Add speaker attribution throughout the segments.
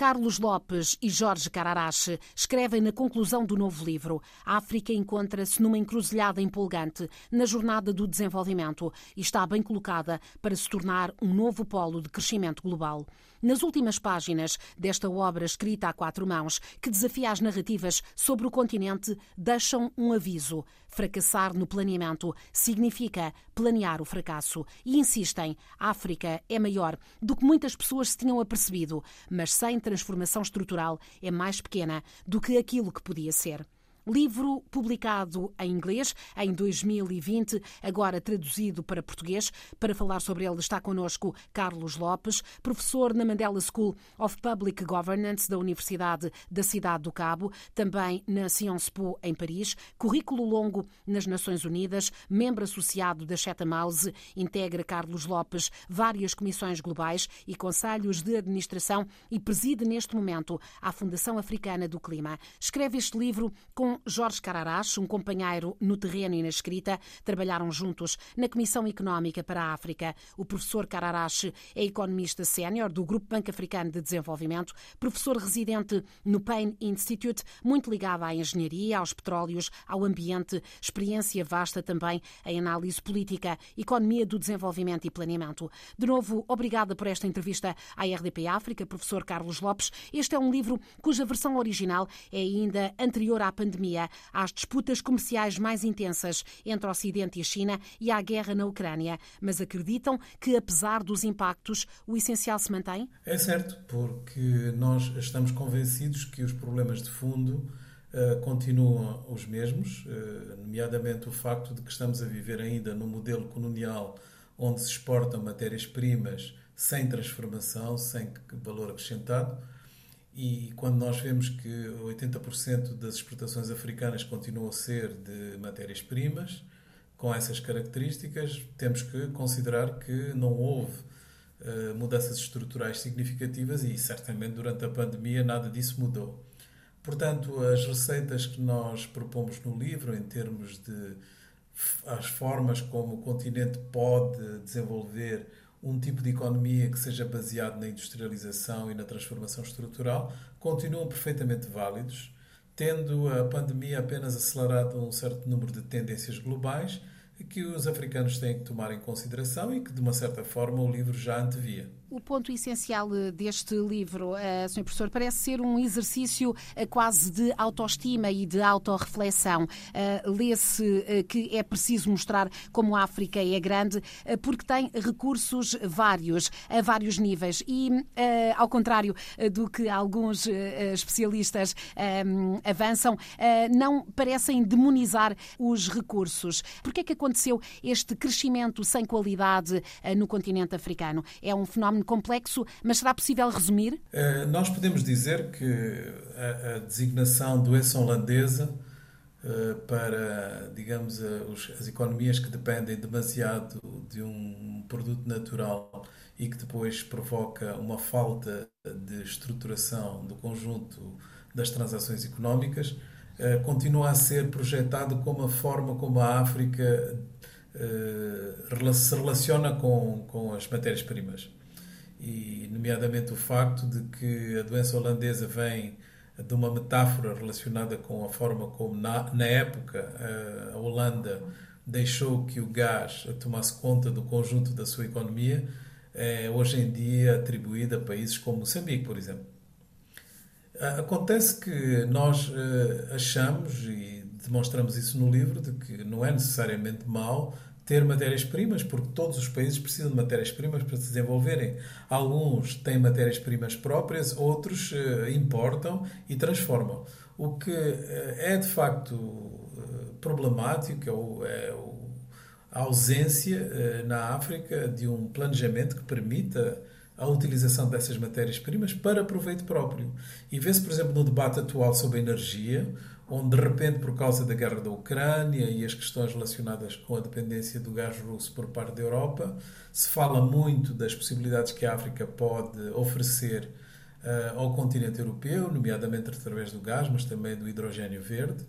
Speaker 1: Carlos Lopes e Jorge Cararache escrevem na conclusão do novo livro: A África encontra-se numa encruzilhada empolgante na jornada do desenvolvimento e está bem colocada para se tornar um novo polo de crescimento global. Nas últimas páginas desta obra escrita a quatro mãos, que desafia as narrativas sobre o continente, deixam um aviso. Fracassar no planeamento significa planear o fracasso. E insistem: a África é maior do que muitas pessoas se tinham apercebido, mas sem transformação estrutural é mais pequena do que aquilo que podia ser. Livro publicado em inglês em 2020, agora traduzido para português. Para falar sobre ele está connosco Carlos Lopes, professor na Mandela School of Public Governance da Universidade da Cidade do Cabo, também na Sciences Po em Paris, currículo longo nas Nações Unidas, membro associado da Chatham House, integra Carlos Lopes várias comissões globais e conselhos de administração e preside neste momento a Fundação Africana do Clima. Escreve este livro com Jorge Cararás, um companheiro no terreno e na escrita. Trabalharam juntos na Comissão Económica para a África. O professor Cararás é economista sénior do Grupo Banco Africano de Desenvolvimento, professor residente no Payne Institute, muito ligado à engenharia, aos petróleos, ao ambiente, experiência vasta também em análise política, economia do desenvolvimento e planeamento. De novo, obrigada por esta entrevista à RDP África, professor Carlos Lopes. Este é um livro cuja versão original é ainda anterior à pandemia pandemia, às disputas comerciais mais intensas entre Ocidente e China e à guerra na Ucrânia. Mas acreditam que, apesar dos impactos, o essencial se mantém?
Speaker 2: É certo, porque nós estamos convencidos que os problemas de fundo uh, continuam os mesmos, uh, nomeadamente o facto de que estamos a viver ainda num modelo colonial onde se exportam matérias-primas sem transformação, sem valor acrescentado e quando nós vemos que 80% das exportações africanas continuam a ser de matérias-primas, com essas características, temos que considerar que não houve uh, mudanças estruturais significativas e certamente durante a pandemia nada disso mudou. Portanto, as receitas que nós propomos no livro, em termos de as formas como o continente pode desenvolver um tipo de economia que seja baseado na industrialização e na transformação estrutural continuam perfeitamente válidos, tendo a pandemia apenas acelerado um certo número de tendências globais que os africanos têm que tomar em consideração e que, de uma certa forma, o livro já antevia.
Speaker 1: O ponto essencial eh, deste livro, uh, Sr. Professor, parece ser um exercício uh, quase de autoestima e de autorreflexão. Lê-se que é preciso mostrar como a África é grande, porque tem recursos vários, a vários níveis. E, ao contrário do que alguns especialistas avançam, não parecem demonizar os recursos. Por que é que aconteceu este crescimento sem qualidade no continente africano? É um fenómeno complexo, mas será possível resumir?
Speaker 2: Uh, nós podemos dizer que a, a designação doença holandesa uh, para, digamos, os, as economias que dependem demasiado de um produto natural e que depois provoca uma falta de estruturação do conjunto das transações económicas, continua a ser projetado como a forma como a África se relaciona com, com as matérias-primas e nomeadamente o facto de que a doença holandesa vem de uma metáfora relacionada com a forma como na, na época a Holanda deixou que o gás tomasse conta do conjunto da sua economia, é hoje em dia atribuída a países como Moçambique, por exemplo. Acontece que nós eh, achamos, e demonstramos isso no livro, de que não é necessariamente mau ter matérias-primas, porque todos os países precisam de matérias-primas para se desenvolverem. Alguns têm matérias-primas próprias, outros uh, importam e transformam. O que uh, é de facto uh, problemático é, é a ausência na África de um planejamento que permita a utilização dessas matérias-primas para proveito próprio. E vê-se, por exemplo, no debate atual sobre energia, onde de repente, por causa da guerra da Ucrânia e as questões relacionadas com a dependência do gás russo por parte da Europa, se fala muito das possibilidades que a África pode oferecer uh, ao continente europeu, nomeadamente através do gás, mas também do hidrogênio verde.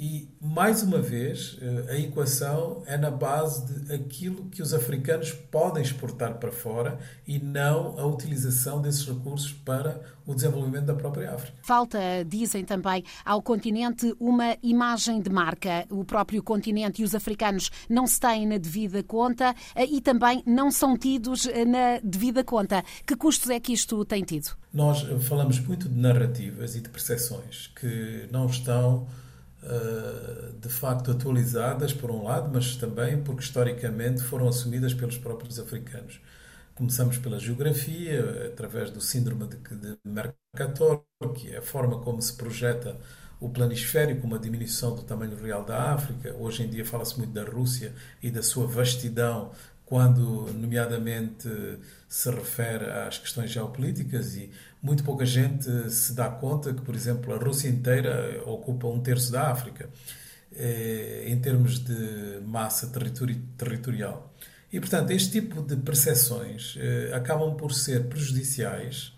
Speaker 2: E, mais uma vez, eh, a equação é na base de aquilo que os africanos podem exportar para fora e não a utilização desses recursos para o desenvolvimento da própria África.
Speaker 1: Falta, dizem também, ao continente uma imagem de marca. O próprio continente e os africanos não se têm na devida conta eh, e também não são tidos eh, na devida conta. Que custos é que isto tem tido?
Speaker 2: Nós falamos muito de narrativas e de percepções que não estão de facto atualizadas, por um lado, mas também porque historicamente foram assumidas pelos próprios africanos. Começamos pela geografia, através do síndrome de, Mercator, que é a forma como se projeta o planisférico, uma diminuição do tamanho real da África. Hoje em dia fala-se muito da Rússia e da sua vastidão quando, nomeadamente, se refere às questões geopolíticas e muito pouca gente se dá conta que, por exemplo, a Rússia inteira ocupa um terço da África eh, em termos de massa territorial. E, portanto, este tipo de percepções eh, acabam por ser prejudiciais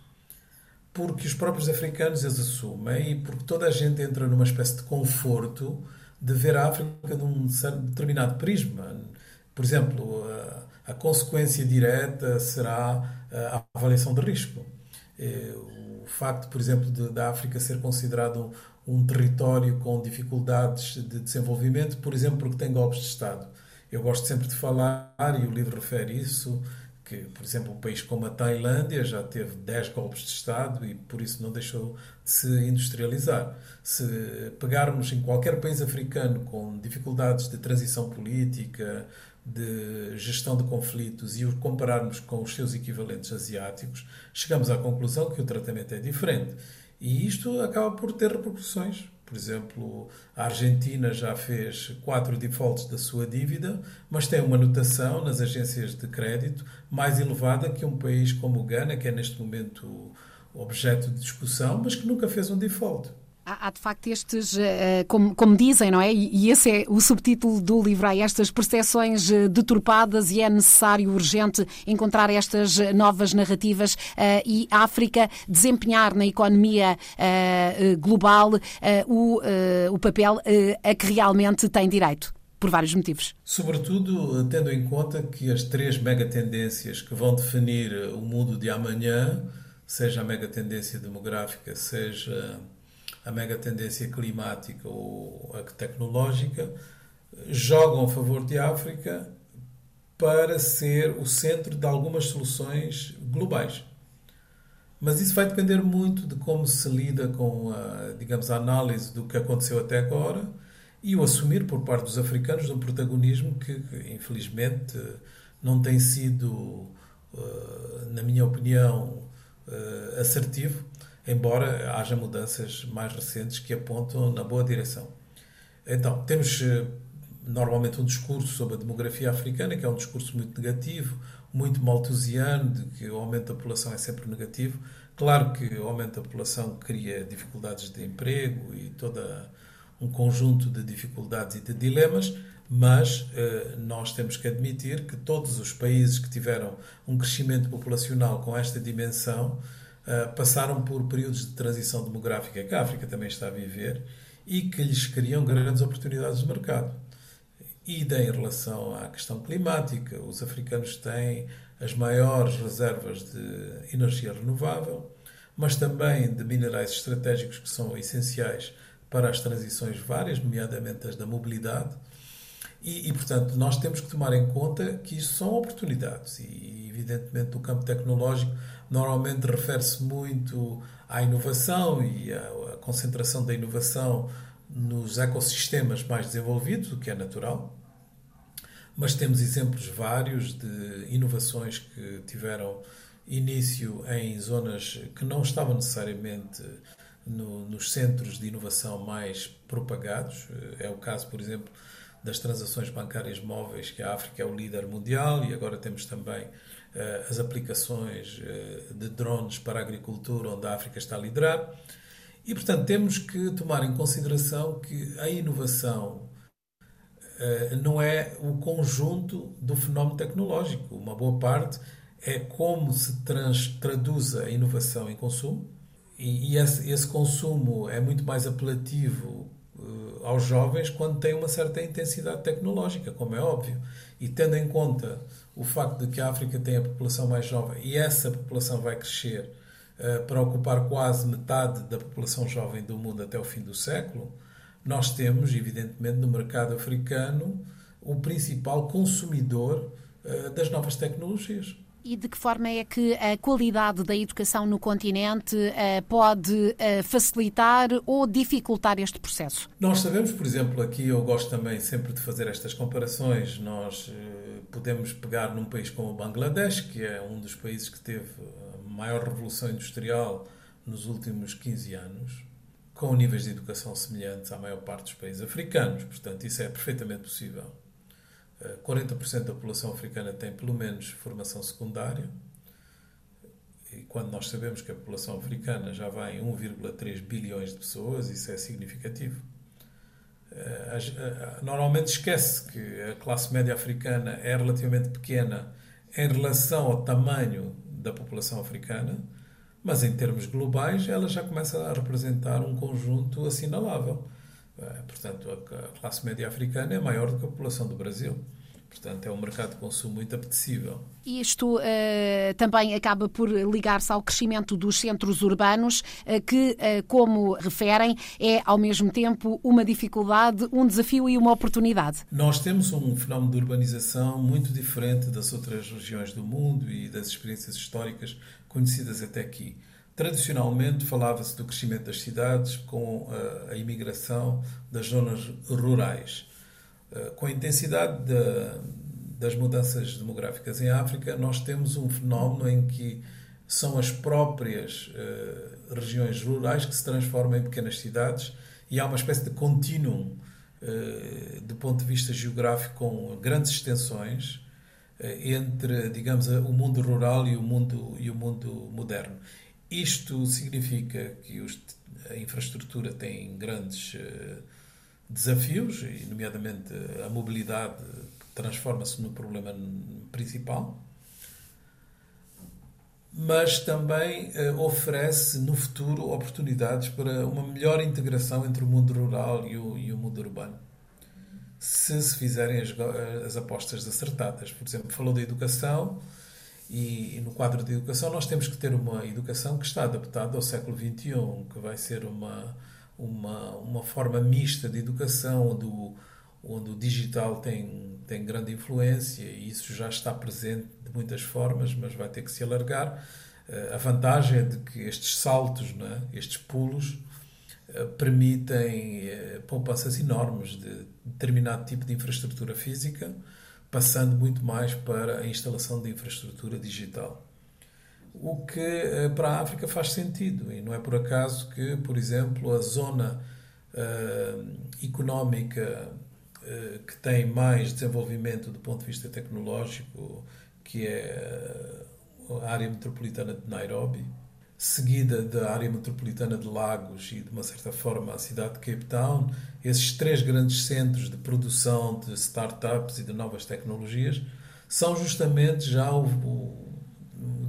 Speaker 2: porque os próprios africanos as assumem e porque toda a gente entra numa espécie de conforto de ver a África de um determinado prisma. Por exemplo, a consequência direta será a avaliação de risco. Eh, o facto, por exemplo, de, da África ser considerado um, um, território com dificuldades de desenvolvimento, por exemplo, porque tem golpes de Estado. Eu gosto sempre de falar, e o livro refere isso, que, por exemplo, um país como a Tailândia já teve 10 golpes de Estado e por isso não deixou de se industrializar. Se pegarmos em qualquer país africano com dificuldades de transição política, de gestão de conflitos e o compararmos com os seus equivalentes asiáticos, chegamos à conclusão que o tratamento é diferente. E isto acaba por ter repercussões. Por exemplo, a Argentina já fez quatro defaults da sua dívida, mas tem uma notação nas agências de crédito mais elevada que um país como o Ghana, que é neste momento objeto de discussão, mas que nunca fez um default.
Speaker 1: Há, há, de facto estes, eh, como, como, dizem, não é? E esse é o subtítulo do livro, há estas percepções eh, deturpadas e é necessário, urgente, encontrar estas eh, novas narrativas e a África desempenhar na economia global o, o papel a que realmente tem direito por vários motivos.
Speaker 2: Sobretudo tendo em conta que as três megatendências que vão definir o mundo de amanhã, seja a megatendência demográfica, seja a mega tendência climática ou a tecnológica, jogam a favor de África para ser o centro de algumas soluções globais. Mas isso vai depender muito de como se lida com a, digamos, a análise do que aconteceu até agora e o assumir por parte dos africanos de um protagonismo que, infelizmente, não tem sido, eh, na minha opinião, eh, assertivo embora haja mudanças mais recentes que apontam na boa direção. Então, temos eh, normalmente um discurso sobre a demografia africana, que é um discurso muito negativo, muito malthusiano, de que o aumento da população é sempre negativo. Claro que o aumento da população cria dificuldades de emprego e toda um conjunto de dificuldades e de dilemas, mas eh, nós temos que admitir que todos os países que tiveram um crescimento populacional com esta dimensão eh, passaram por períodos de transição demográfica que a África também está a viver e que lhes criam grandes oportunidades de mercado. E em relação à questão climática, os africanos têm as maiores reservas de energia renovável, mas também de minerais estratégicos que são essenciais para as transições várias, nomeadamente as da mobilidade. E, e, portanto, nós temos que tomar em conta que isso são oportunidades. E, evidentemente, o campo tecnológico normalmente refere-se muito à inovação e à, concentração da inovação nos ecossistemas mais desenvolvidos, o que é natural. Mas temos exemplos vários de inovações que tiveram início em zonas que não estavam necessariamente no, nos centros de inovação mais propagados. É o caso, por exemplo, das transações bancárias móveis, que a África é o líder mundial, e agora temos também as aplicações eh, de drones para a agricultura, onde a África está a liderar. E, portanto, temos que tomar em consideração que a inovação eh, não é o conjunto do fenómeno tecnológico. Uma boa parte é como se trans, traduz a inovação em consumo, e, esse, esse consumo é muito mais apelativo aos jovens quando têm uma certa intensidade tecnológica, como é óbvio. E tendo em conta o facto de que a África tem a população mais jovem e essa população vai crescer uh, para ocupar quase metade da população jovem do mundo até o fim do século, nós temos, evidentemente, no mercado africano o principal consumidor uh, das novas tecnologias.
Speaker 1: E de que forma é que a qualidade da educação no continente uh, pode uh, facilitar ou dificultar este processo?
Speaker 2: Nós sabemos, por exemplo, aqui eu gosto também sempre de fazer estas comparações. Nós uh, podemos pegar num país como o Bangladesh, que é um dos países que teve a maior revolução industrial nos últimos 15 anos, com níveis de educação semelhantes à maior parte dos países africanos. Portanto, isso é perfeitamente possível. 40% da população africana tem pelo menos formação secundária. E quando nós sabemos que a população africana já vai em 1,3 bilhões de pessoas, isso é significativo. Eh, eh, normalmente esquece que a classe média africana é relativamente pequena em relação ao tamanho da população africana, mas em termos globais ela já começa a representar um conjunto assinalável. Eh, portanto, a classe média africana é maior do que a população do Brasil. Portanto, é um mercado de consumo muito apetecível.
Speaker 1: E isto uh, também acaba por ligar-se ao crescimento dos centros urbanos, uh, que, uh, como referem, é ao mesmo tempo uma dificuldade, um desafio e uma oportunidade.
Speaker 2: Nós temos um fenómeno de urbanização muito diferente das outras regiões do mundo e das experiências históricas conhecidas até aqui. Tradicionalmente falava-se do crescimento das cidades com a, a imigração das zonas rurais. Eh, com a intensidade de, das mudanças demográficas em África, nós temos um fenómeno em que são as próprias uh, regiões rurais que se transformam em pequenas cidades e há uma espécie de contínuo do ponto de vista geográfico com grandes extensões entre, digamos, o mundo rural e o mundo, e o mundo moderno. Isto significa que os, a infraestrutura tem grandes uh, desafios, e nomeadamente a mobilidade transforma-se no problema principal, mas também uh, oferece no futuro oportunidades para uma melhor integração entre o mundo rural e o, e o mundo urbano. Se se fizerem as, as apostas acertadas. Por exemplo, falou da educação e, e, no quadro de educação nós temos que ter uma educação que está adaptada ao século XXI, que vai ser uma, uma, uma forma mista de educação onde o, onde o digital tem, tem grande influência e isso já está presente de muitas formas, mas vai ter que se alargar. Eh, a vantagem é de que estes saltos, é? estes pulos, eh, permitem eh, poupanças enormes de determinado tipo de infraestrutura física, passando muito mais para a instalação de infraestrutura digital. O que para a África faz sentido, e não é por acaso que, por exemplo, a zona uh, económica uh, que tem mais desenvolvimento do ponto de vista tecnológico, que é a área metropolitana de Nairobi, seguida da área metropolitana de Lagos e, de uma certa forma, a cidade de Cape Town, esses três grandes centros de produção de startups e de novas tecnologias, são justamente já o, o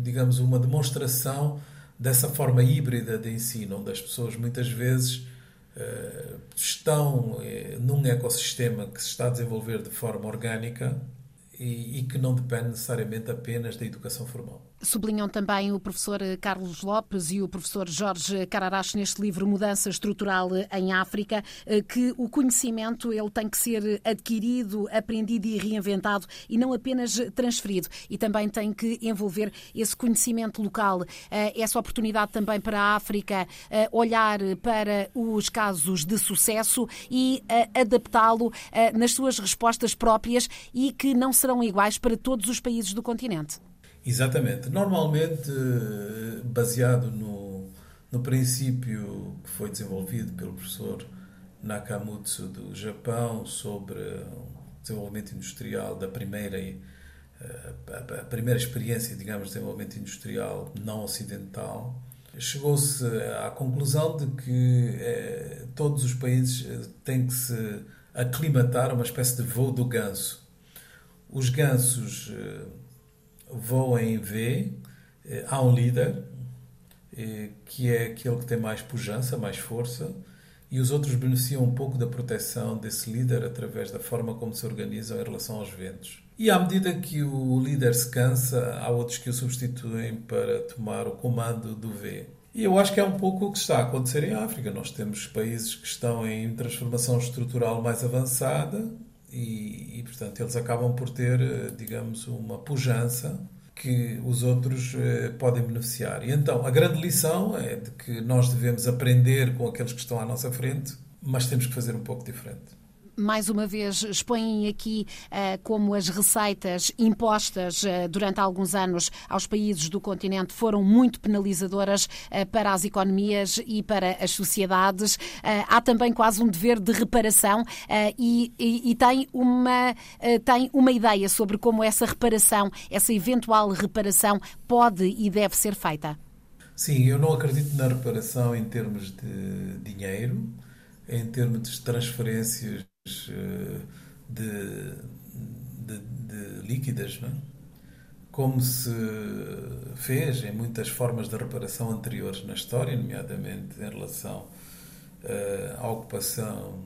Speaker 2: digamos, uma demonstração dessa forma híbrida de ensino, onde as pessoas muitas vezes uh, estão uh, num ecossistema que se está a desenvolver de forma orgânica e, e que não depende necessariamente apenas da educação formal.
Speaker 1: Sublinham também o professor Carlos Lopes e o professor Jorge Cararache neste livro Mudança Estrutural em África, eh, que o conhecimento ele tem que ser adquirido, aprendido e reinventado e não apenas transferido. E também tem que envolver esse conhecimento local. Eh, essa oportunidade também para a África eh, olhar para os casos de sucesso e adaptá-lo nas suas respostas próprias e que não serão iguais para todos os países do continente.
Speaker 2: Exatamente. Normalmente, baseado no, no princípio que foi desenvolvido pelo professor Nakamutsu do Japão sobre o desenvolvimento industrial da primeira eh, a primeira experiência, digamos, de desenvolvimento industrial não ocidental, chegou-se à conclusão de que eh, todos os países eh, têm que se aclimatar a uma espécie de voo do ganso. Os gansos voam em V, eh, há um líder, eh, que é aquele que tem mais pujança, mais força, e os outros beneficiam um pouco da proteção desse líder através da forma como se organizam em relação aos ventos. E à medida que o líder se cansa, há outros que o substituem para tomar o comando do V. E eu acho que é um pouco o que está a acontecer em África. Nós temos países que estão em transformação estrutural mais avançada e, e portanto, eles acabam por ter, eh, digamos, uma pujança que os outros eh, podem beneficiar. E então, a grande lição é de que nós devemos aprender com aqueles que estão à nossa frente, mas temos que fazer um pouco diferente
Speaker 1: mais uma vez expõem aqui uh, como as receitas impostas uh, durante alguns anos aos países do continente foram muito penalizadoras uh, para as economias e para as sociedades. há também quase um dever de reparação e, e, e, tem, uma, tem uma ideia sobre como essa reparação, essa eventual reparação, pode e deve ser feita.
Speaker 2: Sim, eu não acredito na reparação em termos de dinheiro, em termos de transferências eh, de, de, de líquidas, não é? como se fez em muitas formas de reparação anteriores na história, nomeadamente em relação uh, à ocupação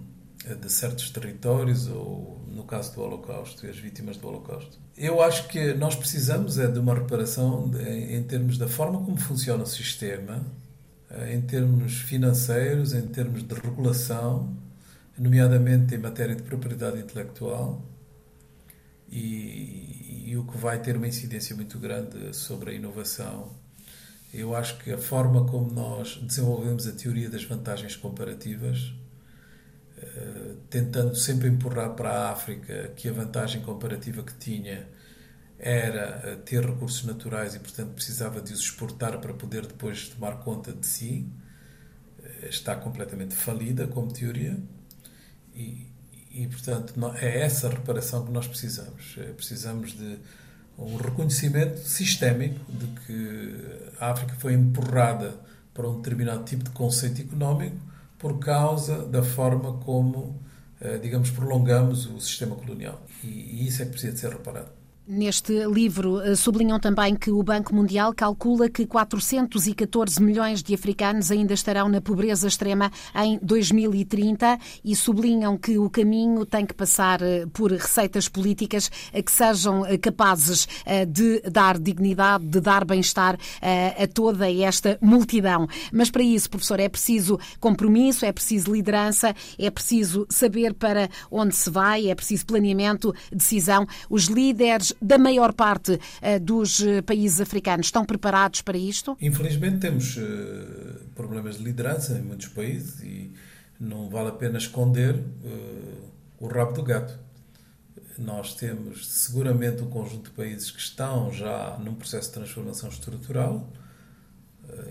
Speaker 2: de certos territórios ou no caso do Holocausto e as vítimas do Holocausto. Eu acho que nós precisamos é de uma reparação em, termos da forma como funciona o sistema, em termos financeiros, em termos de regulação nomeadamente em matéria de propriedade intelectual, e, e, o que vai ter uma incidência muito grande sobre a inovação. Eu acho que a forma como nós desenvolvemos a teoria das vantagens comparativas, eh, tentando sempre empurrar para a África que a vantagem comparativa que tinha era eh, ter recursos naturais e, portanto, precisava de os exportar para poder depois tomar conta de si, eh, está completamente falida como teoria. E, e, portanto, é essa reparação que nós precisamos. É, precisamos de um reconhecimento sistémico de que a África foi empurrada para um determinado tipo de conceito económico por causa da forma como, eh, digamos, prolongamos o sistema colonial. E isso é que precisa ser reparado.
Speaker 1: Neste livro eh, sublinham também que o Banco Mundial calcula que 414 milhões de africanos ainda estarão na pobreza extrema em 2030 e sublinham que o caminho tem que passar eh, por receitas políticas eh, que sejam capazes de dar dignidade, de dar bem-estar a toda esta multidão. Mas para isso, professor, é preciso compromisso, é preciso liderança, é preciso saber para onde se vai, é preciso planeamento, decisão. Os líderes da maior parte eh, dos eh, países africanos estão preparados para isto?
Speaker 2: Infelizmente temos eh, problemas de liderança em muitos países e não vale a pena esconder o rabo do gato. Nós temos seguramente um conjunto de países que estão já num processo de transformação estrutural.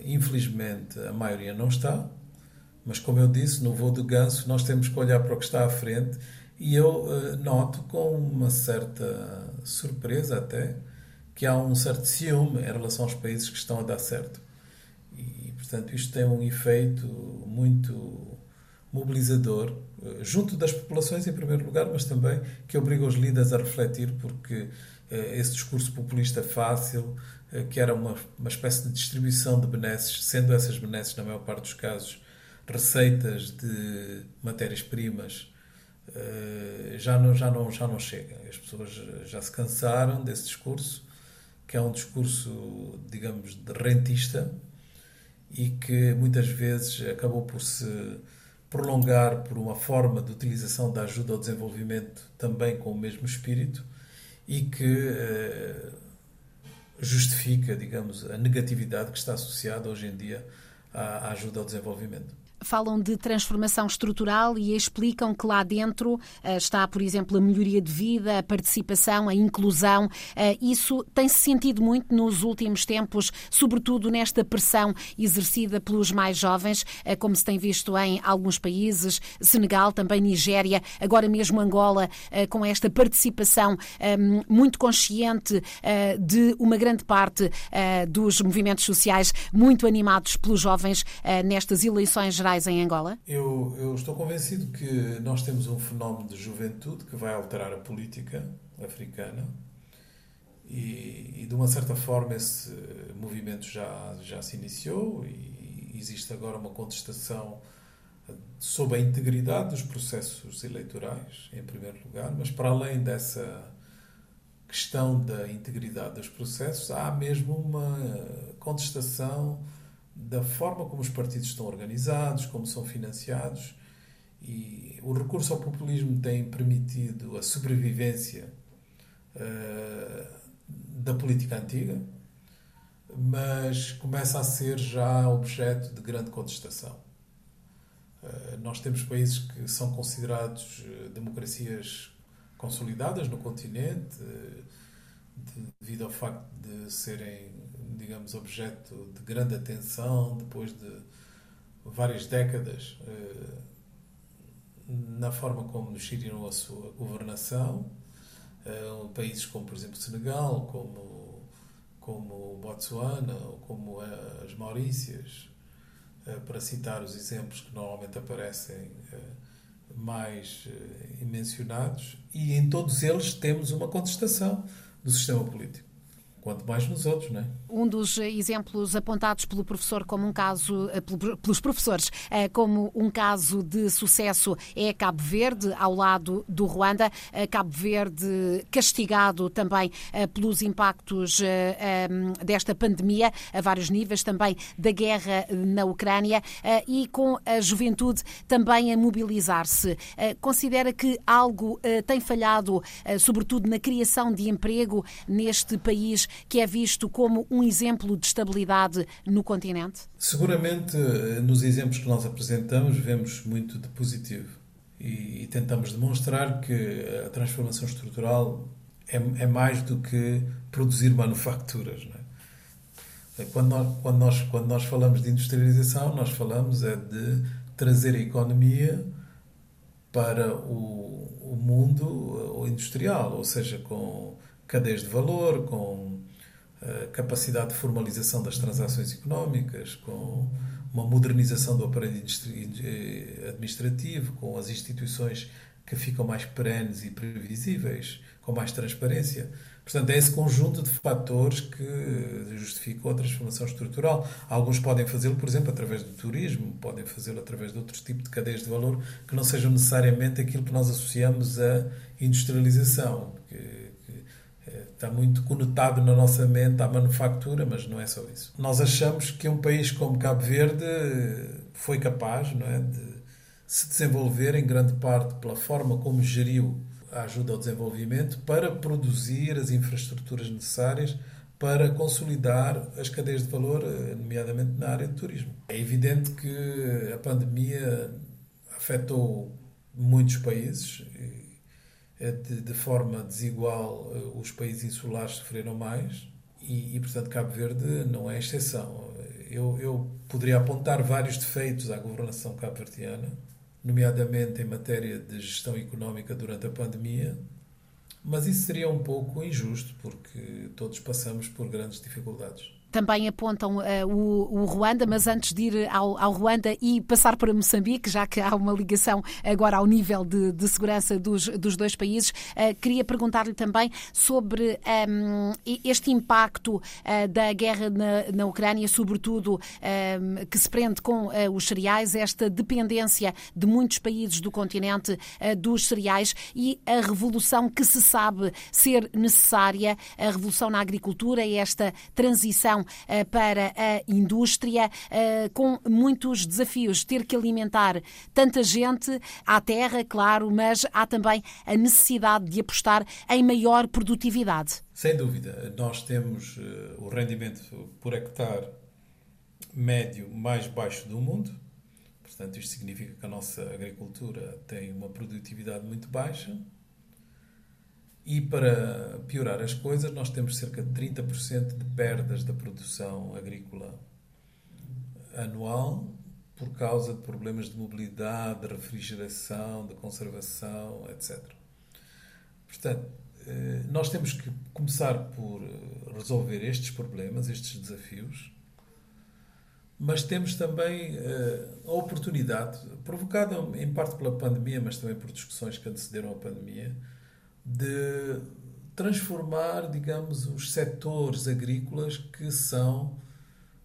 Speaker 2: Infelizmente a maioria não está, mas como eu disse, no voo do ganso nós temos que olhar para o que está à frente e eu noto com uma certa surpresa até que há um certo ciúme em relação aos países que estão a dar certo. E, portanto, isto tem um efeito muito mobilizador uh, junto das populações, em primeiro lugar, mas também que obriga os líderes a refletir, porque uh, esse discurso populista fácil, que era uma, uma espécie de distribuição de benesses, sendo essas benesses, na maior parte dos casos, receitas de matérias-primas eh, já não, já, não, já não chega. As pessoas já se cansaram desse discurso, que é um discurso, digamos, de rentista e que muitas vezes acabou por se prolongar por uma forma de utilização da ajuda ao desenvolvimento também com o mesmo espírito e que eh, justifica, digamos, a negatividade que está associada hoje em dia à ajuda ao desenvolvimento
Speaker 1: falam de transformação estrutural e explicam que lá dentro uh, está, por exemplo, a melhoria de vida, a participação, a inclusão. Uh, isso tem-se sentido muito nos últimos tempos, sobretudo nesta pressão exercida pelos mais jovens, uh, como se tem visto em alguns países, Senegal, também Nigéria, agora mesmo Angola, com esta participação muito consciente de uma grande parte dos movimentos sociais, muito animados pelos jovens nestas eleições gerais em Angola?
Speaker 2: Eu, eu estou convencido que nós temos um fenómeno de juventude que vai alterar a política africana e, e, de uma certa forma esse movimento já, já se iniciou e existe agora uma contestação sob a integridade dos processos eleitorais, em primeiro lugar, mas para além dessa questão da integridade dos processos, há mesmo uma contestação da forma como os partidos estão organizados, como são financiados. E o recurso ao populismo tem permitido a sobrevivência uh, da política antiga, mas começa a ser já objeto de grande contestação. Uh, nós temos países que são considerados uh, democracias consolidadas no continente, devido ao facto de serem digamos, objeto de grande atenção depois de várias décadas eh, na forma como geriram a sua governação. Eh, países como, por exemplo, Senegal, como, como Botsuana, ou como as Maurícias, eh, para citar os exemplos que normalmente aparecem mais mencionados, e em todos eles temos uma contestação do sistema político quanto mais nos outros, não é?
Speaker 1: Um dos exemplos apontados pelo professor como um caso, eh, pelos professores, eh, como um caso de sucesso é Cabo Verde, ao lado do Ruanda. Eh, Cabo Verde castigado também pelos impactos desta pandemia a vários níveis, também da guerra na Ucrânia e com a juventude também a mobilizar-se. Considera que algo tem falhado, sobretudo na criação de emprego neste país que é visto como um exemplo de estabilidade no continente?
Speaker 2: Seguramente, nos exemplos que nós apresentamos, vemos muito de positivo e, tentamos demonstrar que a transformação estrutural é, é mais do que produzir manufaturas. É? Quando, nós, quando, nós, quando nós falamos de industrialização, nós falamos é de trazer a economia para o, o mundo industrial, ou seja, com cadeias de valor, com capacidade de formalização das transações económicas, com uma modernização do aparelho administrativo, com as instituições que ficam mais perenes e previsíveis, com mais transparência. Portanto, é esse conjunto de fatores que justificam a transformação estrutural. Alguns podem fazê-lo, por exemplo, através do turismo, podem fazê-lo através de outros tipos de cadeias de valor que não sejam necessariamente aquilo que nós associamos à industrialização. Que está muito conotado na nossa mente à manufatura, mas não é só isso. Nós achamos que um país como Cabo Verde foi capaz não é, de se desenvolver em grande parte pela forma como geriu a ajuda ao desenvolvimento para produzir as infraestruturas necessárias para consolidar as cadeias de valor, nomeadamente na área do turismo. É evidente que a pandemia afetou muitos países de, de, forma desigual, eh, os países insulares sofreram mais e, e, portanto, Cabo Verde não é exceção. Eu, eu poderia apontar vários defeitos à governação cabo-verdiana, nomeadamente em matéria de gestão económica durante a pandemia, mas isso seria um pouco injusto, porque todos passamos por grandes dificuldades
Speaker 1: também apontam uh, o, o, Ruanda, mas antes de ir ao, ao, Ruanda e passar para Moçambique, já que há uma ligação agora ao nível de, de segurança dos, dos, dois países, uh, queria perguntar-lhe também sobre um, ehm, este impacto uh, da guerra na, na Ucrânia, sobretudo um, ehm, que se prende com os cereais, esta dependência de muitos países do continente dos cereais e a revolução que se sabe ser necessária, a revolução na agricultura e esta transição eh, para a indústria eh, com muitos desafios. Ter que alimentar tanta gente à terra, claro, mas há também a necessidade de apostar em maior produtividade.
Speaker 2: Sem dúvida, nós temos eh, o rendimento por hectare médio mais baixo do mundo. Portanto, isto significa que a nossa agricultura tem uma produtividade muito baixa e para piorar as coisas, nós temos cerca de 30% de perdas da produção agrícola anual por causa de problemas de mobilidade, de refrigeração, de conservação, etc. Portanto, eh, nós temos que começar por eh, resolver estes problemas, estes desafios, mas temos também eh, a oportunidade, provocada em parte pela pandemia, mas também por discussões que antecederam a pandemia, de transformar, digamos, os setores agrícolas que são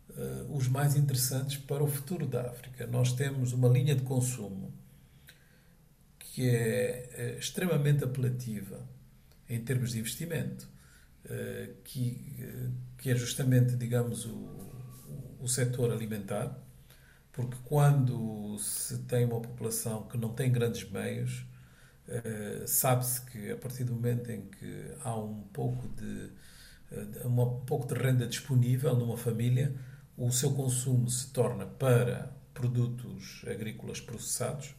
Speaker 2: uh, os mais interessantes para o futuro da África. Nós temos uma linha de consumo que é, é extremamente apelativa em termos de investimento, uh, que, que é justamente, digamos, o, o setor alimentar, porque quando se tem uma população que não tem grandes meios, uh, sabe-se que a partir do momento em que há um pouco de, uh, um pouco de renda disponível numa família, o seu consumo se torna para produtos agrícolas processados.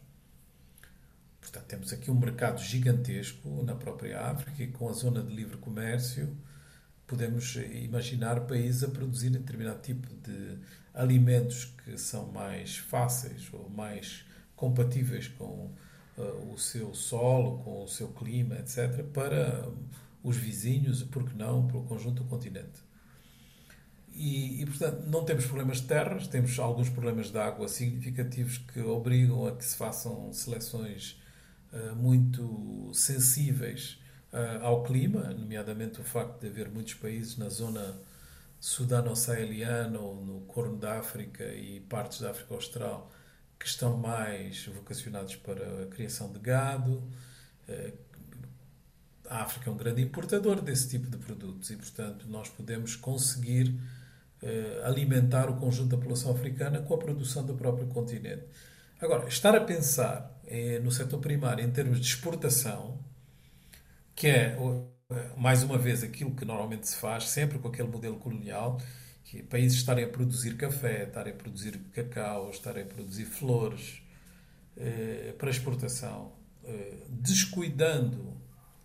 Speaker 2: Portanto, temos aqui um mercado gigantesco na própria África e com a zona de livre comércio podemos imaginar países a produzir determinado tipo de alimentos que são mais fáceis ou mais compatíveis com o seu solo, com o seu clima, etc., para os vizinhos e, por que não, para o conjunto do continente. E, e, portanto, não temos problemas de terras, temos alguns problemas de água significativos que obrigam a que se façam seleções uh, muito sensíveis uh, ao clima, nomeadamente o facto de haver muitos países na zona sudano-saeliana ou no Corno da África e partes da África Austral que estão mais vocacionados para a criação de gado. Uh, a África é um grande importador desse tipo de produtos e, portanto, nós podemos conseguir uh, alimentar o conjunto da população africana com a produção do próprio continente. Agora, estar a pensar eh, no setor primário em termos de exportação que é, mais uma vez, aquilo que normalmente se faz, sempre com aquele modelo colonial, que é países estarem a produzir café, estarem a produzir cacau, estarem a produzir flores eh, para exportação, eh, descuidando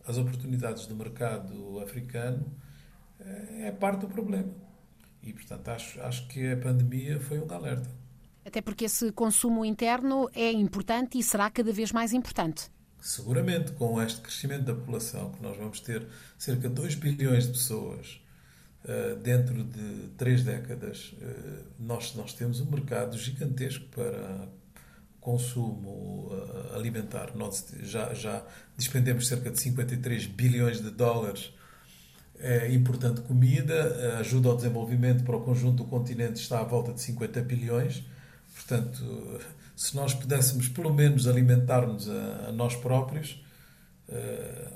Speaker 2: as oportunidades do mercado africano, eh, é parte do problema. E, portanto, acho, acho que a pandemia foi um alerta.
Speaker 1: Até porque esse consumo interno é importante e será cada vez mais importante
Speaker 2: seguramente com este crescimento da população, que nós vamos ter cerca de 2 bilhões de pessoas dentro de três décadas, uh, nós, nós temos um mercado gigantesco para consumo uh, alimentar. Nós já, já despendemos cerca de 53 bilhões de dólares é importante comida, ajuda ao desenvolvimento para o conjunto do continente está à volta de 50 bilhões. Portanto, se nós pudéssemos pelo menos alimentar-nos a, a nós próprios,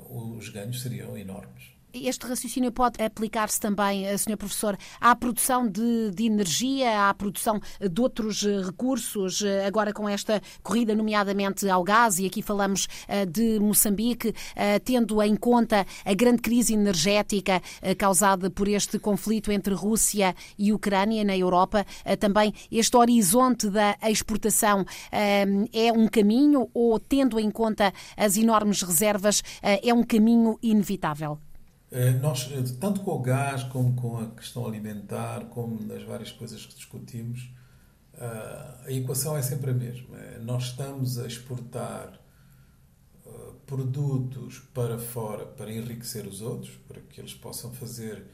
Speaker 2: os ganhos seriam enormes.
Speaker 1: Este raciocínio pode aplicar-se também, eh, Sr. Professor, à produção de, de, energia, à produção de outros eh, recursos, eh, agora com esta corrida, nomeadamente ao gás, e aqui falamos de Moçambique, tendo em conta a grande crise energética causada por este conflito entre Rússia e Ucrânia na Europa, também este horizonte da exportação é um caminho ou, tendo em conta as enormes reservas, é um caminho inevitável?
Speaker 2: Eh, nós, eh, tanto com o gás, como com a questão alimentar, como nas várias coisas que discutimos, eh, a equação é sempre a mesma. Nós estamos a exportar produtos para fora para enriquecer os outros, para que eles possam fazer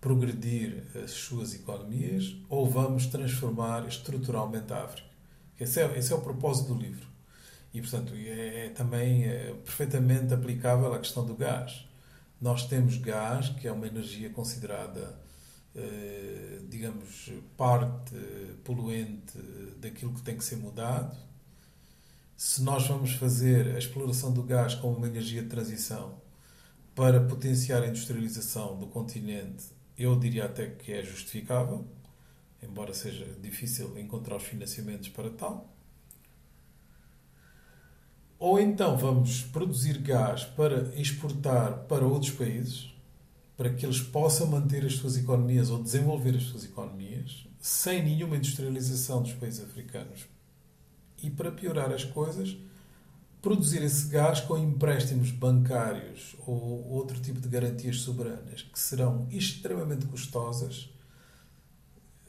Speaker 2: progredir as suas economias, ou vamos transformar estruturalmente a África. Esse é, esse é o propósito do livro. E, portanto, é, é também é perfeitamente aplicável à questão do gás. Nós temos gás, que é uma energia considerada, eh, digamos, parte poluente daquilo que tem que ser mudado. Se nós vamos fazer a exploração do gás como uma energia de transição para potenciar a industrialização do continente, eu diria até que é justificável, embora seja difícil encontrar os financiamentos para tal. Ou então vamos produzir gás para exportar para outros países, para que eles possam manter as suas economias ou desenvolver as suas economias, sem nenhuma industrialização dos países africanos. E para piorar as coisas, produzir esse gás com empréstimos bancários ou outro tipo de garantias soberanas, que serão extremamente custosas,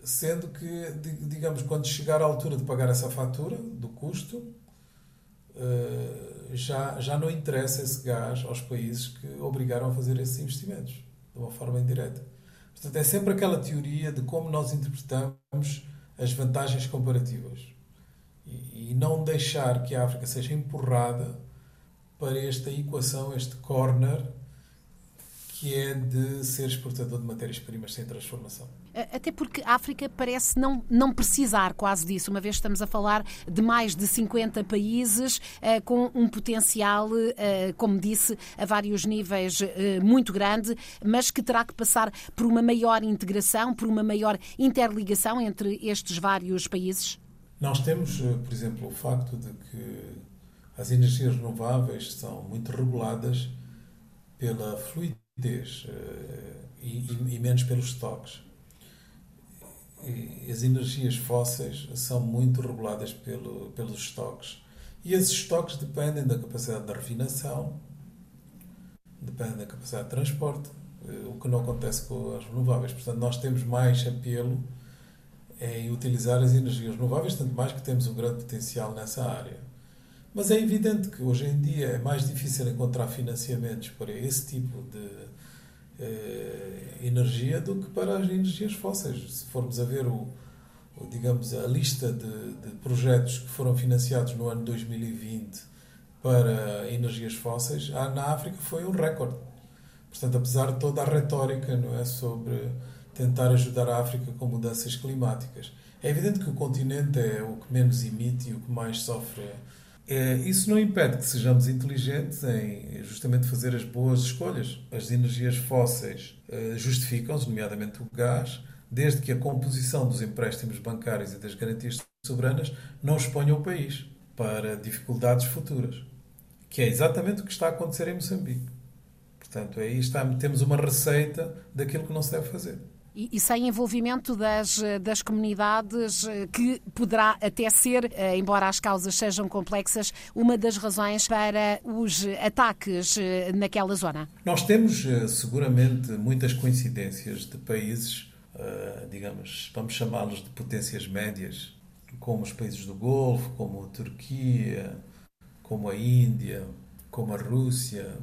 Speaker 2: sendo que, digamos, quando chegar à altura de pagar essa fatura do custo, já, já não interessa esse gás aos países que obrigaram a fazer esses investimentos de uma forma indireta. Portanto, é sempre aquela teoria de como nós interpretamos as vantagens comparativas e, e não deixar que a África seja empurrada para esta equação, este corner, que é de ser exportador de matérias-primas sem transformação.
Speaker 1: Até porque a África parece não, não precisar quase disso, uma vez estamos a falar de mais de 50 países uh, com um potencial, uh, como disse, a vários níveis uh, muito grande, mas que terá que passar por uma maior integração, por uma maior interligação entre estes vários países?
Speaker 2: Nós temos, por exemplo, o facto de que as energias renováveis são muito reguladas pela fluidez e, e menos pelos estoques as energias fósseis são muito reguladas pelo, pelos estoques. E esses estoques dependem da capacidade de refinação, dependem da capacidade de transporte, eh, o que não acontece com as renováveis. Portanto, nós temos mais apelo em utilizar as energias renováveis, tanto mais que temos um grande potencial nessa área. Mas é evidente que hoje em dia é mais difícil encontrar financiamentos para esse tipo de eh, energia do que para as energias fósseis. Se formos a ver o, o digamos a lista de, de, projetos que foram financiados no ano 2020 para energias fósseis, na África foi um recorde. Portanto, apesar de toda a retórica não é sobre tentar ajudar a África com mudanças climáticas, é evidente que o continente é o que menos emite e o que mais sofre isso não impede que sejamos inteligentes em justamente fazer as boas escolhas. As energias fósseis eh, justificam-se, nomeadamente o gás, desde que a composição dos empréstimos bancários e das garantias soberanas não exponha o país para dificuldades futuras, que é exatamente o que está a acontecer em Moçambique. Portanto, aí está, temos uma receita daquilo que não se deve fazer
Speaker 1: e, e sem envolvimento das, das comunidades, eh, que poderá até ser, eh, embora as causas sejam complexas, uma das razões para os ataques eh, naquela zona?
Speaker 2: Nós temos seguramente muitas coincidências de países, digamos, vamos chamá-los de potências médias, como os países do Golfo, como a Turquia, como a Índia, como a Rússia,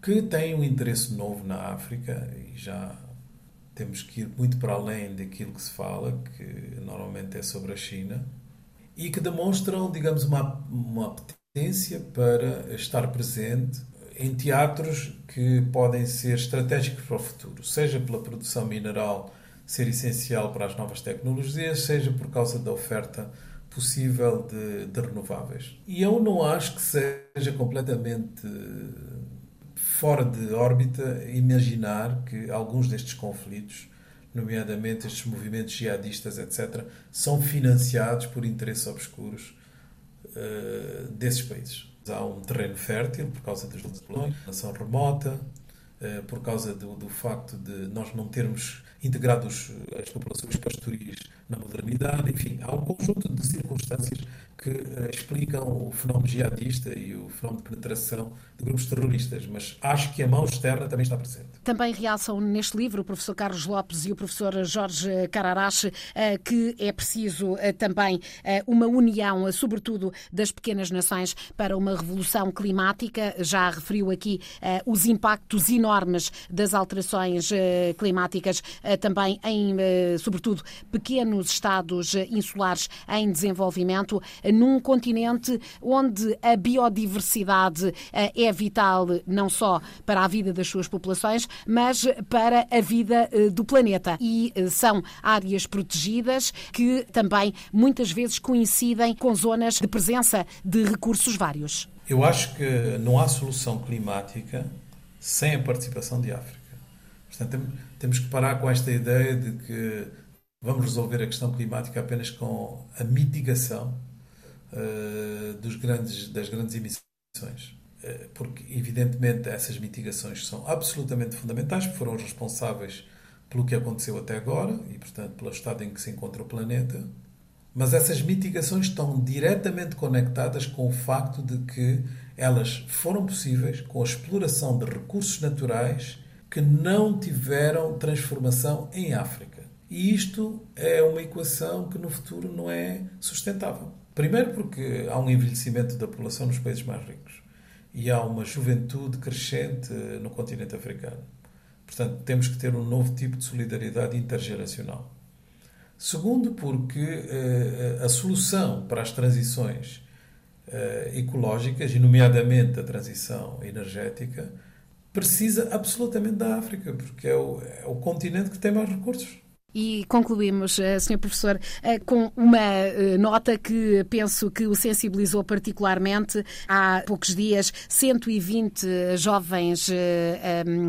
Speaker 2: que têm um interesse novo na África e já temos que ir muito para além daquilo que se fala, que normalmente é sobre a China, e que demonstram, digamos, uma, uma apetência para estar presente em teatros que podem ser estratégicos para o futuro, seja pela produção mineral ser essencial para as novas tecnologias, seja por causa da oferta possível de, de renováveis. E eu não acho que seja completamente fora de órbita imaginar que alguns destes conflitos, nomeadamente estes movimentos jihadistas, etc., são financiados por interesses obscuros uh, desses países. Há um terreno fértil por causa das colónias, nação remota, uh, por causa do, do, facto de nós não termos integrado as populações pastoris na modernidade, enfim, há um conjunto de circunstâncias que uh, explicam o fenómeno jihadista e o fenómeno de penetração de grupos terroristas, mas acho que a mão externa também está presente.
Speaker 1: Também realçam neste livro o professor Carlos Lopes e o professor Jorge Cararache uh, que é preciso uh, também uma união, sobretudo das pequenas nações, para uma revolução climática. Já referiu aqui os impactos enormes das alterações climáticas, também em, sobretudo, pequenos estados insulares em desenvolvimento num continente onde a biodiversidade eh, é vital não só para a vida das suas populações, mas para a vida eh, do planeta. E eh, são áreas protegidas que também muitas vezes coincidem com zonas de presença de recursos vários.
Speaker 2: Eu acho que não há solução climática sem a participação de África. Portanto, temos que parar com esta ideia de que vamos resolver a questão climática apenas com a mitigação uh, dos grandes, das grandes emissões. Uh, porque, evidentemente, essas mitigações são absolutamente fundamentais, foram responsáveis pelo que aconteceu até agora e, portanto, pelo estado em que se encontra o planeta. Mas essas mitigações estão diretamente conectadas com o facto de que elas foram possíveis com a exploração de recursos naturais que não tiveram transformação em África. E isto é uma equação que no futuro não é sustentável. Primeiro porque há um envelhecimento da população nos países mais ricos e há uma juventude crescente no continente africano. Portanto, temos que ter um novo tipo de solidariedade intergeracional. Segundo, porque eh, a solução para as transições eh, ecológicas, e nomeadamente a transição energética, precisa absolutamente da África, porque é o, é o continente que tem mais recursos.
Speaker 1: E concluímos, eh, Sr. Professor, eh, com uma eh, nota que penso que o sensibilizou particularmente. Há poucos dias, 120 jovens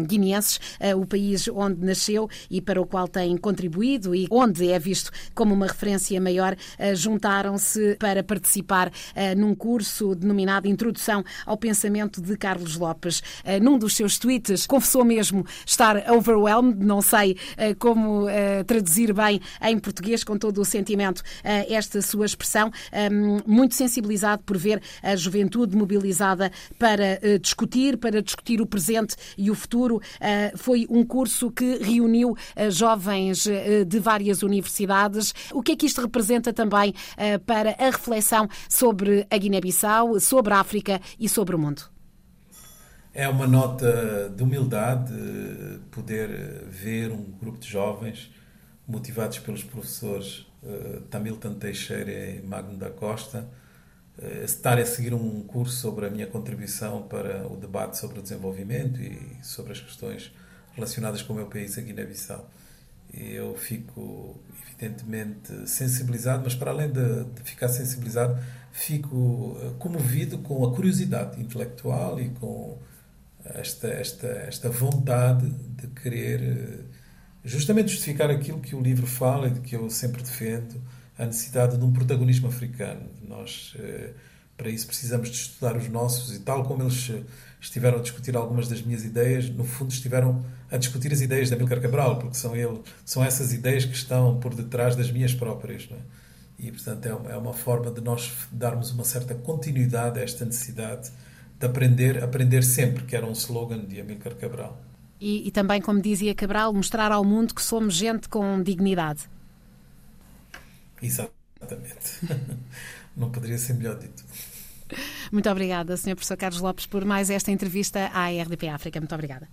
Speaker 1: guineenses, o país onde nasceu e para o qual tem contribuído e onde é visto como uma referência maior, juntaram-se para participar num curso denominado Introdução ao Pensamento de Carlos Lopes. Num dos seus tweets, confessou mesmo estar overwhelmed, não sei como traduzir bem em português, com todo o sentimento, eh, esta sua expressão, ehm, muito sensibilizado por ver a juventude mobilizada para eh, discutir, para discutir o presente e o futuro. Eh, foi um curso que reuniu jovens de várias universidades. O que é que isto representa também para a reflexão sobre a Guiné-Bissau, sobre a África e sobre o mundo?
Speaker 2: É uma nota de humildade poder ver um grupo de jovens motivados pelos professores uh, Tamilton Teixeira e Magno da Costa, uh, estar a seguir um curso sobre a minha contribuição para o debate sobre o desenvolvimento e sobre as questões relacionadas com o meu país, a Guiné-Bissau. E eu fico, evidentemente, sensibilizado, mas para além de, de ficar sensibilizado, fico uh, comovido com a curiosidade intelectual e com esta, esta, esta vontade de querer justamente justificar aquilo que o livro fala e de que eu sempre defendo, a necessidade de um protagonismo africano. Nós, eh, para isso, precisamos de estudar os nossos e, tal como eles eh, estiveram a discutir algumas das minhas ideias, no fundo estiveram a discutir as ideias de Amílcar Cabral, porque são, ele, são essas ideias que estão por detrás das minhas próprias. É? E, portanto, é uma forma de nós darmos uma certa continuidade a esta necessidade de aprender, aprender sempre, que era um slogan de Amílcar Cabral
Speaker 1: e, e também, como dizia Cabral, mostrar ao mundo que somos gente com dignidade.
Speaker 2: Exatamente. Não poderia ser melhor dito.
Speaker 1: Muito obrigada, Sr. Professor Carlos Lopes, por mais esta entrevista à RDP África. Muito obrigada.